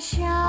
笑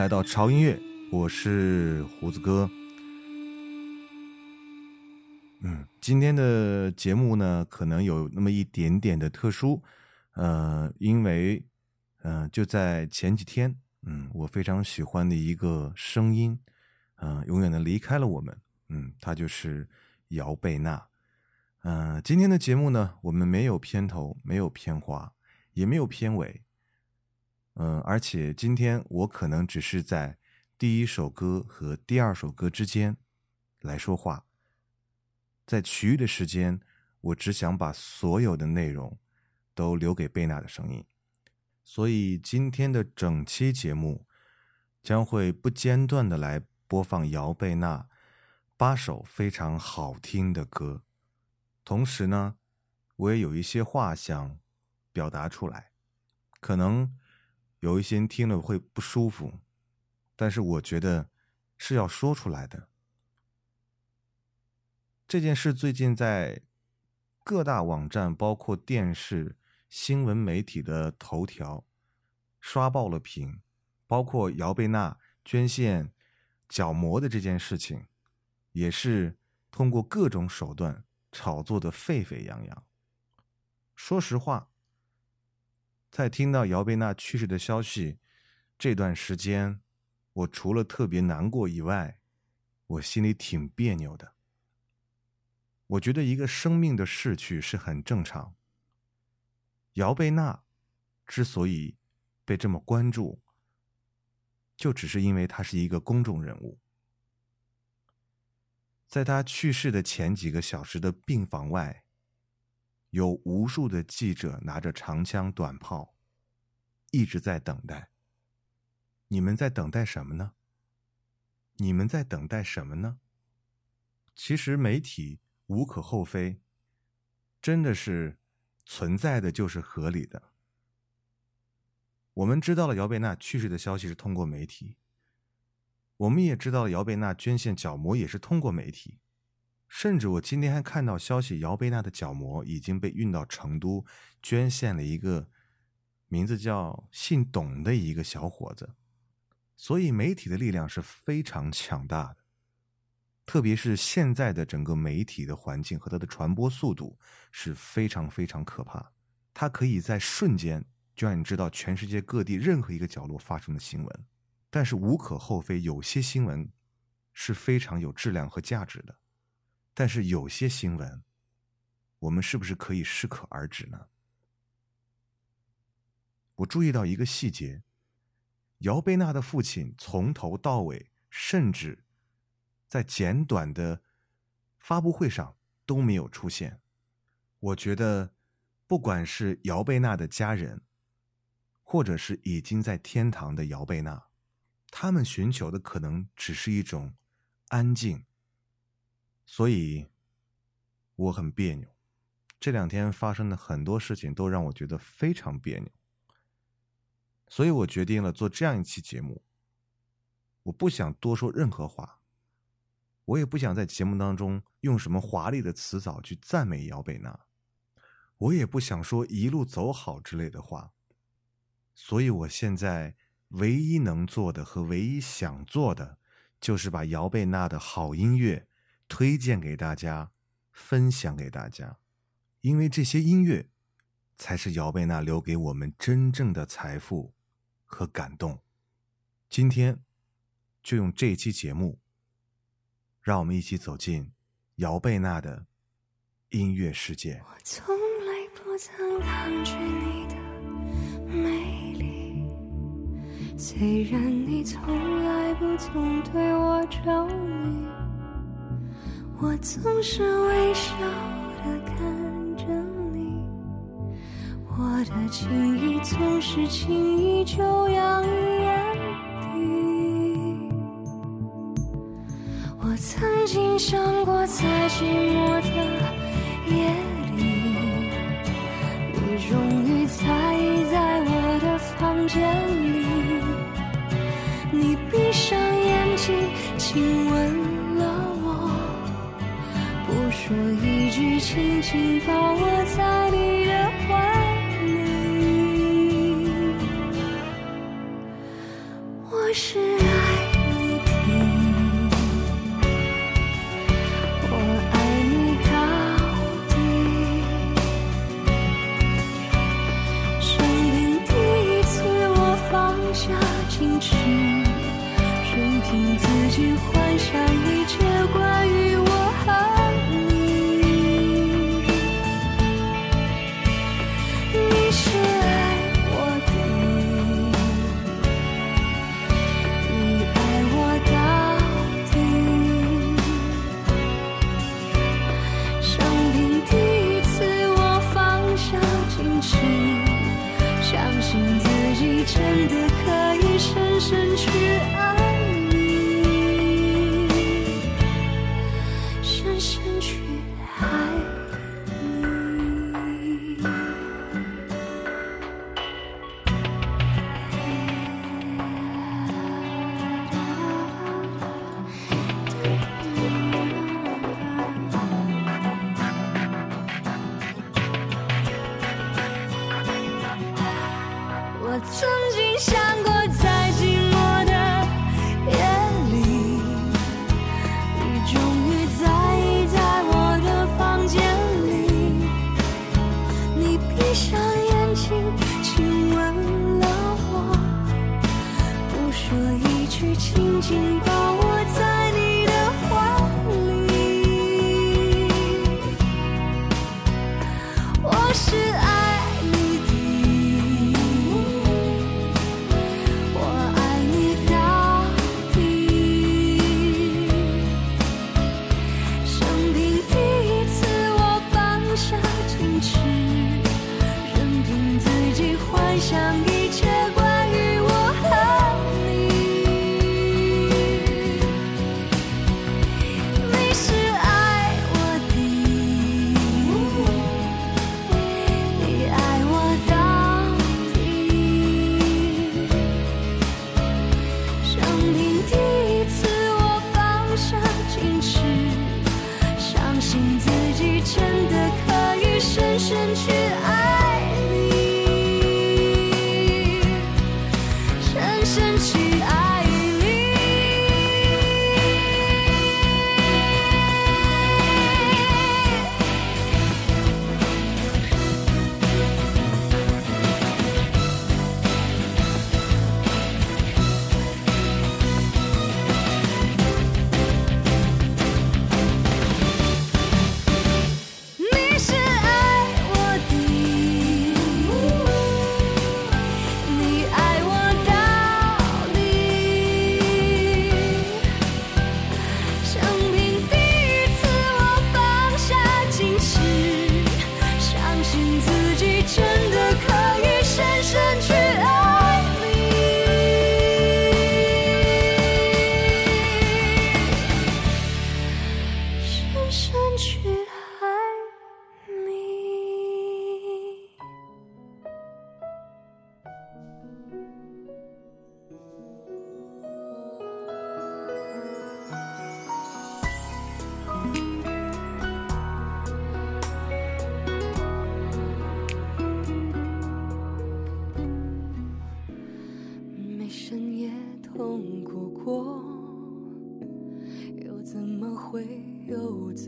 来到潮音乐，我是胡子哥。嗯，今天的节目呢，可能有那么一点点的特殊，呃，因为，呃，就在前几天，嗯，我非常喜欢的一个声音，嗯、永远的离开了我们，嗯，他就是姚贝娜。嗯、今天的节目呢，我们没有片头，没有片花，也没有片尾，嗯，而且今天我可能只是在第一首歌和第二首歌之间来说话，在其余的时间，我只想把所有的内容都留给贝娜的声音，所以今天的整期节目将会不间断的来播放姚贝娜八首非常好听的歌，同时呢，我也有一些话想表达出来，可能。有一些人听了会不舒服，但是我觉得是要说出来的。这件事最近在各大网站，包括电视、新闻媒体的头条刷爆了屏，包括姚贝娜捐献角膜的这件事情，也是通过各种手段炒作的沸沸扬扬。说实话。在听到姚贝娜去世的消息这段时间，我除了特别难过以外，我心里挺别扭的。我觉得一个生命的逝去是很正常。姚贝娜之所以被这么关注，就只是因为她是一个公众人物。在她去世的前几个小时的病房外。有无数的记者拿着长枪短炮，一直在等待。你们在等待什么呢？你们在等待什么呢？其实媒体无可厚非，真的是存在的就是合理的。我们知道了姚贝娜去世的消息是通过媒体，我们也知道了姚贝娜捐献角膜也是通过媒体，甚至我今天还看到消息，姚贝娜的角膜已经被运到成都，捐献了一个名字叫姓董的一个小伙子。所以媒体的力量是非常强大的，特别是现在的整个媒体的环境和它的传播速度是非常非常可怕，它可以在瞬间。就让你知道全世界各地任何一个角落发生的新闻，但是无可厚非，有些新闻是非常有质量和价值的，但是有些新闻，我们是不是可以适可而止呢？我注意到一个细节，姚贝娜的父亲从头到尾，甚至在简短的发布会上都没有出现。我觉得，不管是姚贝娜的家人，或者是已经在天堂的姚贝娜，他们寻求的可能只是一种安静。所以我很别扭，这两天发生的很多事情都让我觉得非常别扭。所以我决定了做这样一期节目。我不想多说任何话，我也不想在节目当中用什么华丽的词藻去赞美姚贝娜，我也不想说一路走好之类的话。所以，我现在唯一能做的和唯一想做的，就是把姚贝娜的好音乐推荐给大家，分享给大家，因为这些音乐，才是姚贝娜留给我们真正的财富和感动。今天，就用这期节目，让我们一起走进姚贝娜的音乐世界。我从来不曾抗拒你的美。虽然你从来不曾对我着迷，我总是微笑的看着你，我的情意总是轻易就洋溢眼底。我曾经想过，在寂寞的夜里，你终于在意在我的房间里。你闭上眼睛，亲吻，说一句，轻轻抱我在你的怀里。我是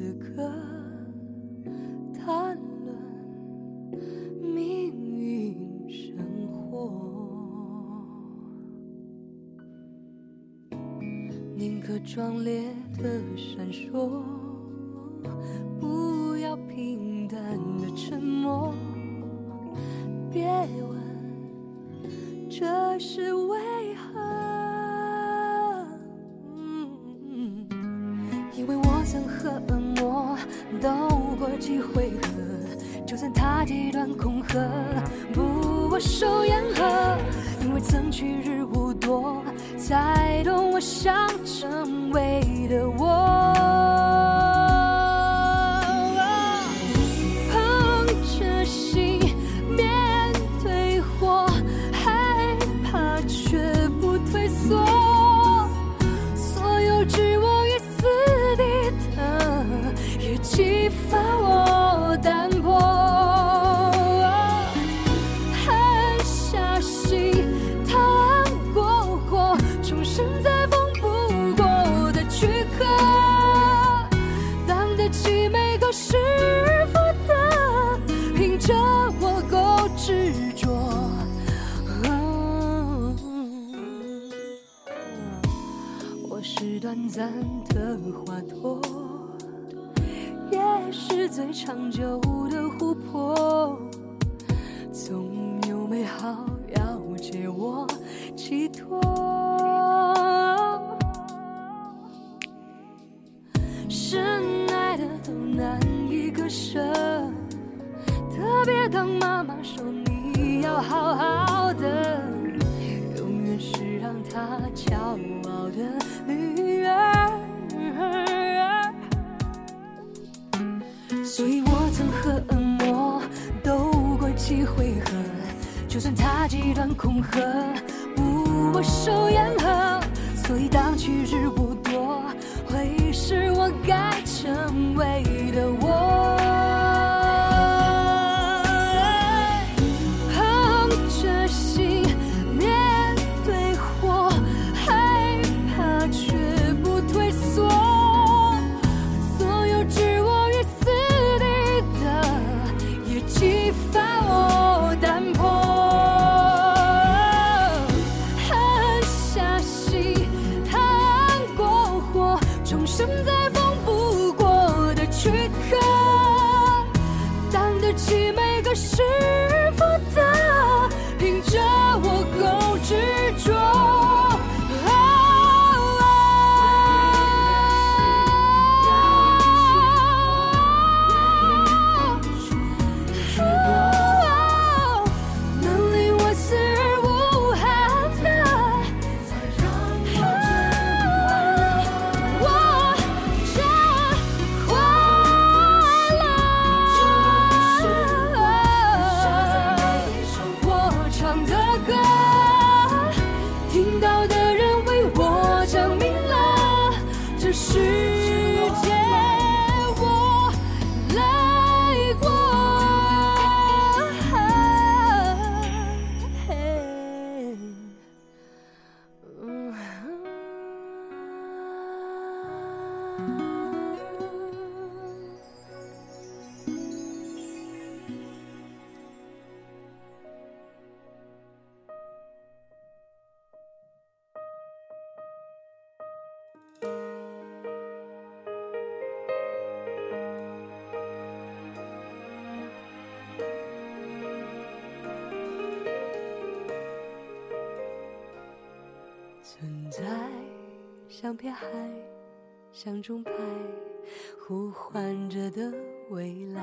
此刻谈论命运生活？宁可壮烈的闪烁，斗过几回合，就算他极端恐吓，不握手言和，因为曾去日无多，才懂我想成为的我。激发我胆魄。狠下心逃过火，重生在缝不过的躯壳。当得起每个师傅的，凭着我够执着。我是短暂最长久的湖泊。总有美好要借我寄托。深爱的都难以割舍，特别当妈妈说你要好好一回合，就算他极端恐吓，不我手言和。所以当去日不多，会是我该成为向中牌呼唤着的未来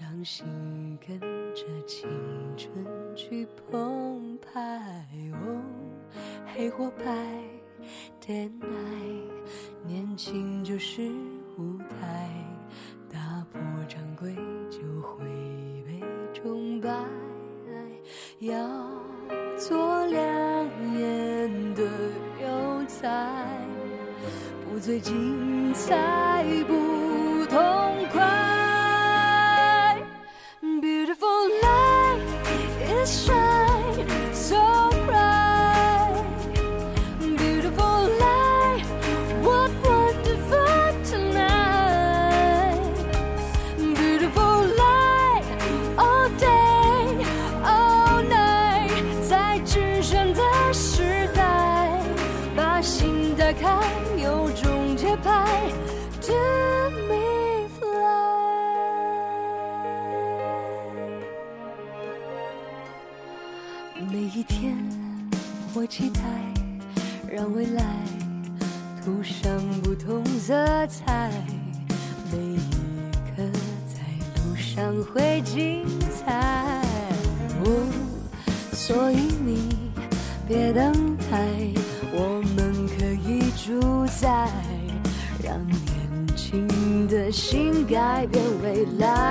让心跟着青春去澎湃。哦黑或白的爱年轻就是舞台打破常规就会被崇拜。要最精彩不期待让未来涂上不同色彩每一刻在路上会精彩。所以你别等待我们可以住在让年轻的心改变未来。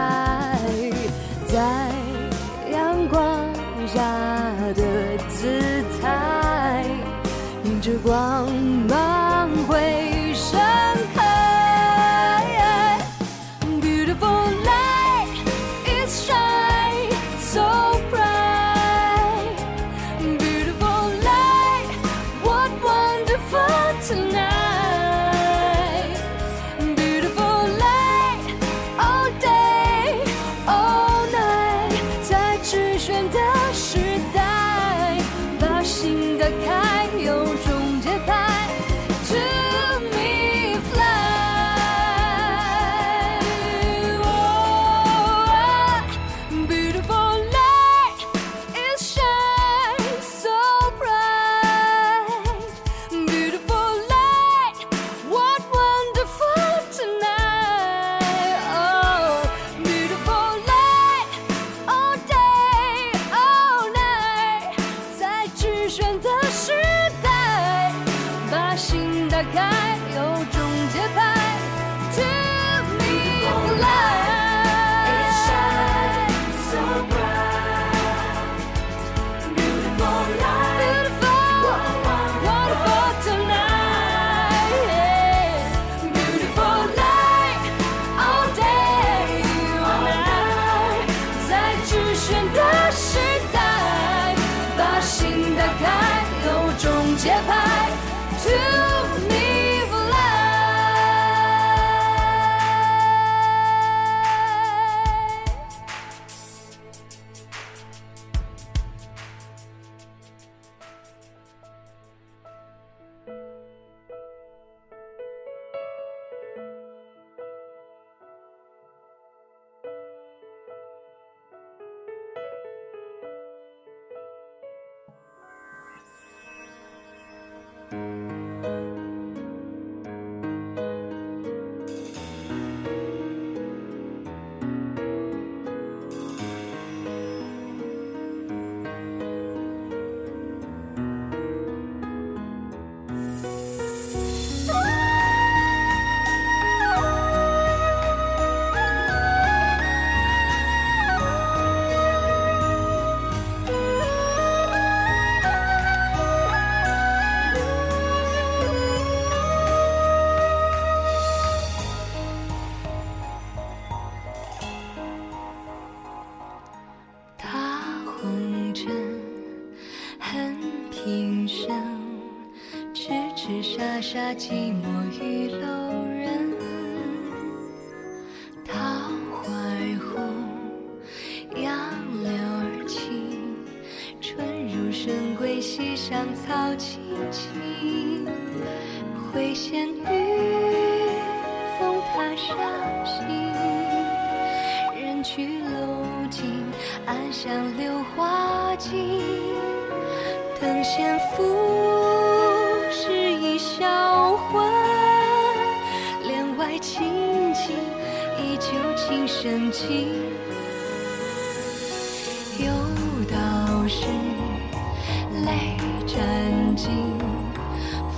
寂寞。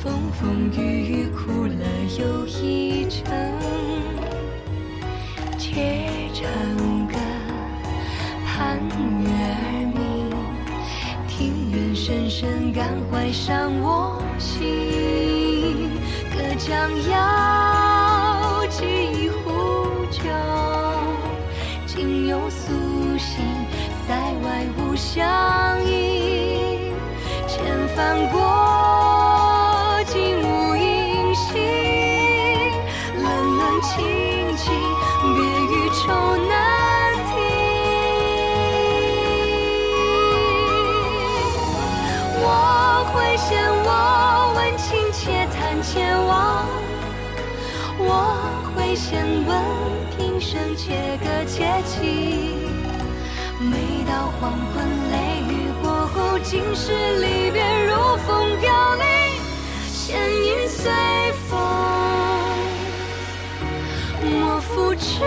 风风雨雨苦乐又一程。且唱歌盼月儿明，庭院深深感怀伤我心。隔江遥，寄一壶酒，今又苏醒，塞外无相迎。千帆过千问平生且歌且泣。每到黄昏，雷雨过后，尽是离别如风飘零，弦音随风，莫负痴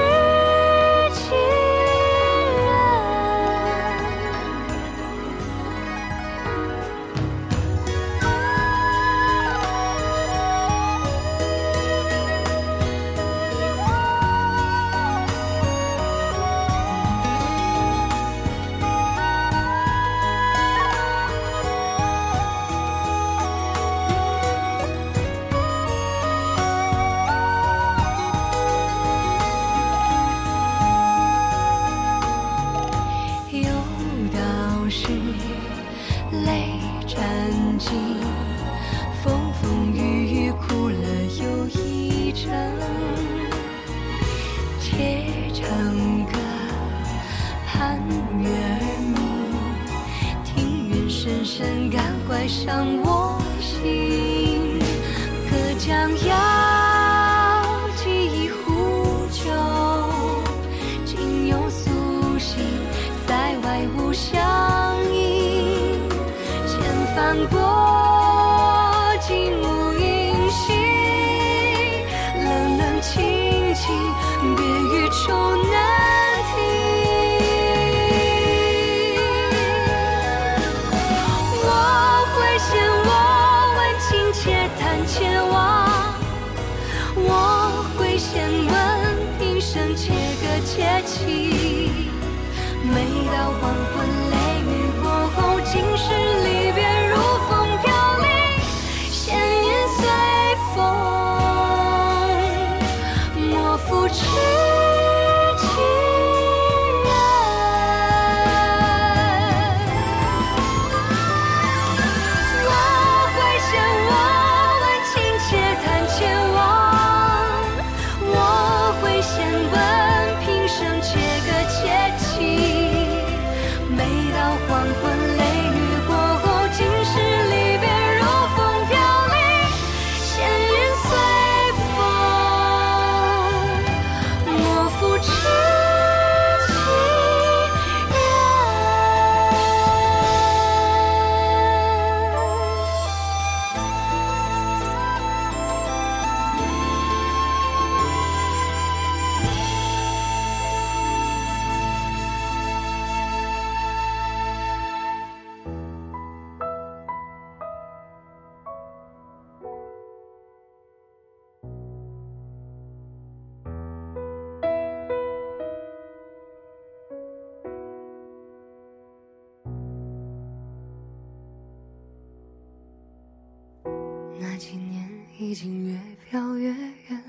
经越飘越远，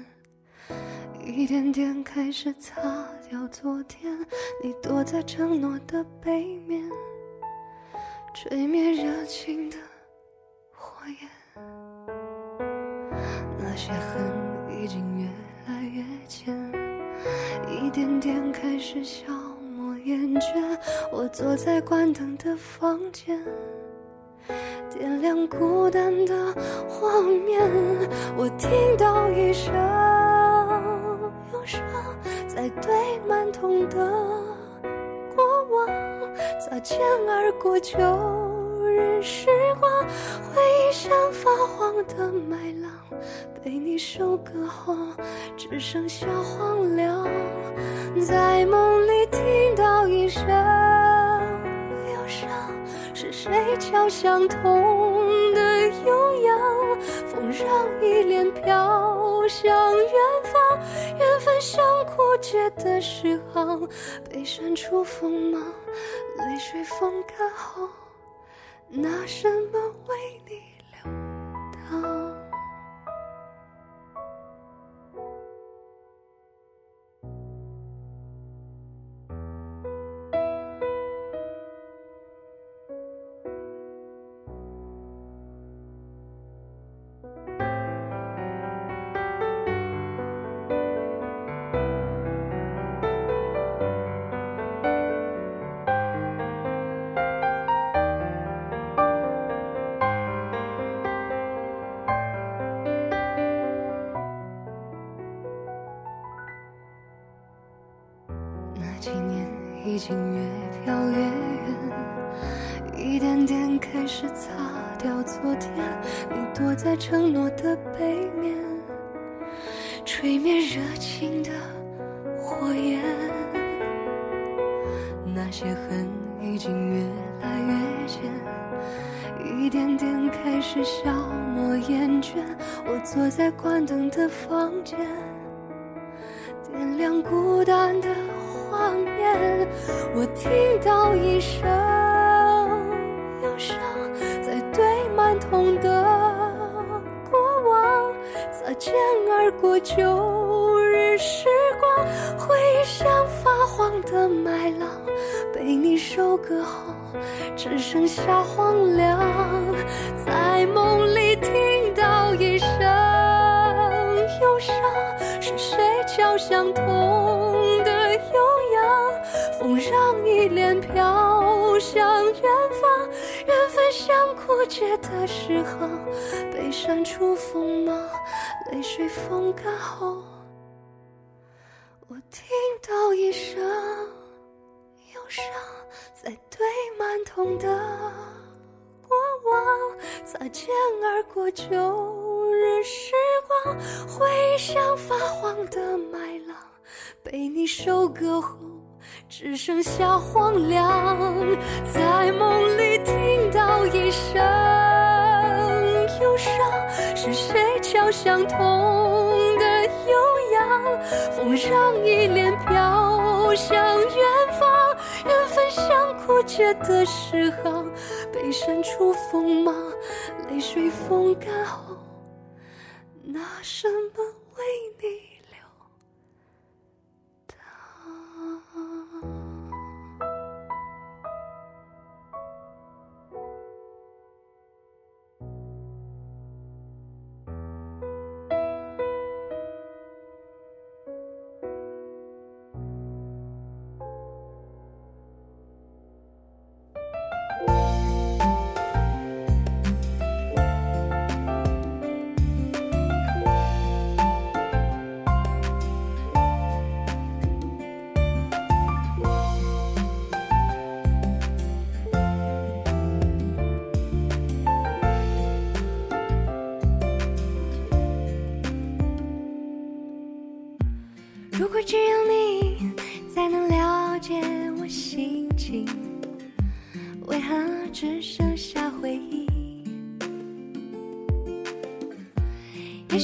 一点点开始擦掉昨天。你躲在承诺的背面，吹灭热情的火焰。那些恨已经越来越浅，一点点开始消磨厌倦。我坐在关灯的房间。点亮孤单的画面，我听到一声忧伤，在对满痛的过往擦肩而过旧日时光，回忆像发黄的麦浪，被你收割后，只剩下荒凉。在梦里听到一声，谁敲响痛的悠扬？风让依恋飘向远方，缘分像枯竭的诗行，被删除锋芒，泪水风干后，拿什么为你流淌？已经越飘越远，一点点开始擦掉昨天。你躲在承诺的背面，吹灭热情的火焰。那些恨已经越来越浅，一点点开始消磨厌倦。我坐在关灯的房间。点亮孤单的画面，我听到一声忧伤，在堆满痛的过往，擦肩而过旧日时光，回忆像发黄的麦浪，被你收割后，只剩下荒凉。在梦里听到一声忧伤，是谁？敲响痛，让一脸飘向远方，缘分像枯竭的诗行，被删除锋芒，泪水风干后，我听到一声忧伤，在堆满痛的过往，擦肩而过旧。日时光，回忆像发黄的麦浪，被你收割后，只剩下荒凉。在梦里听到一声忧伤，是谁敲响痛的悠扬？风让一脸飘向远方，缘分像枯竭的诗行，被删除锋芒，泪水风干后。拿什么为你？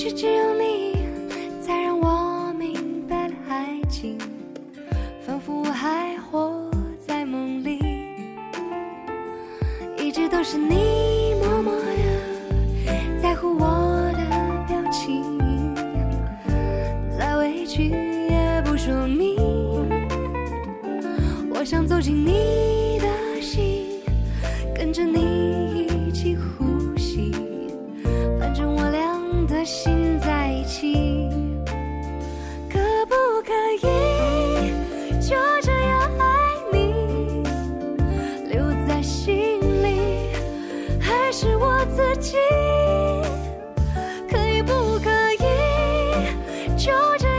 许只有你就这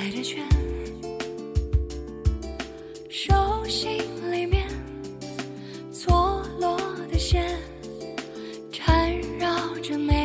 爱的圈。手心里面错落的线缠绕着美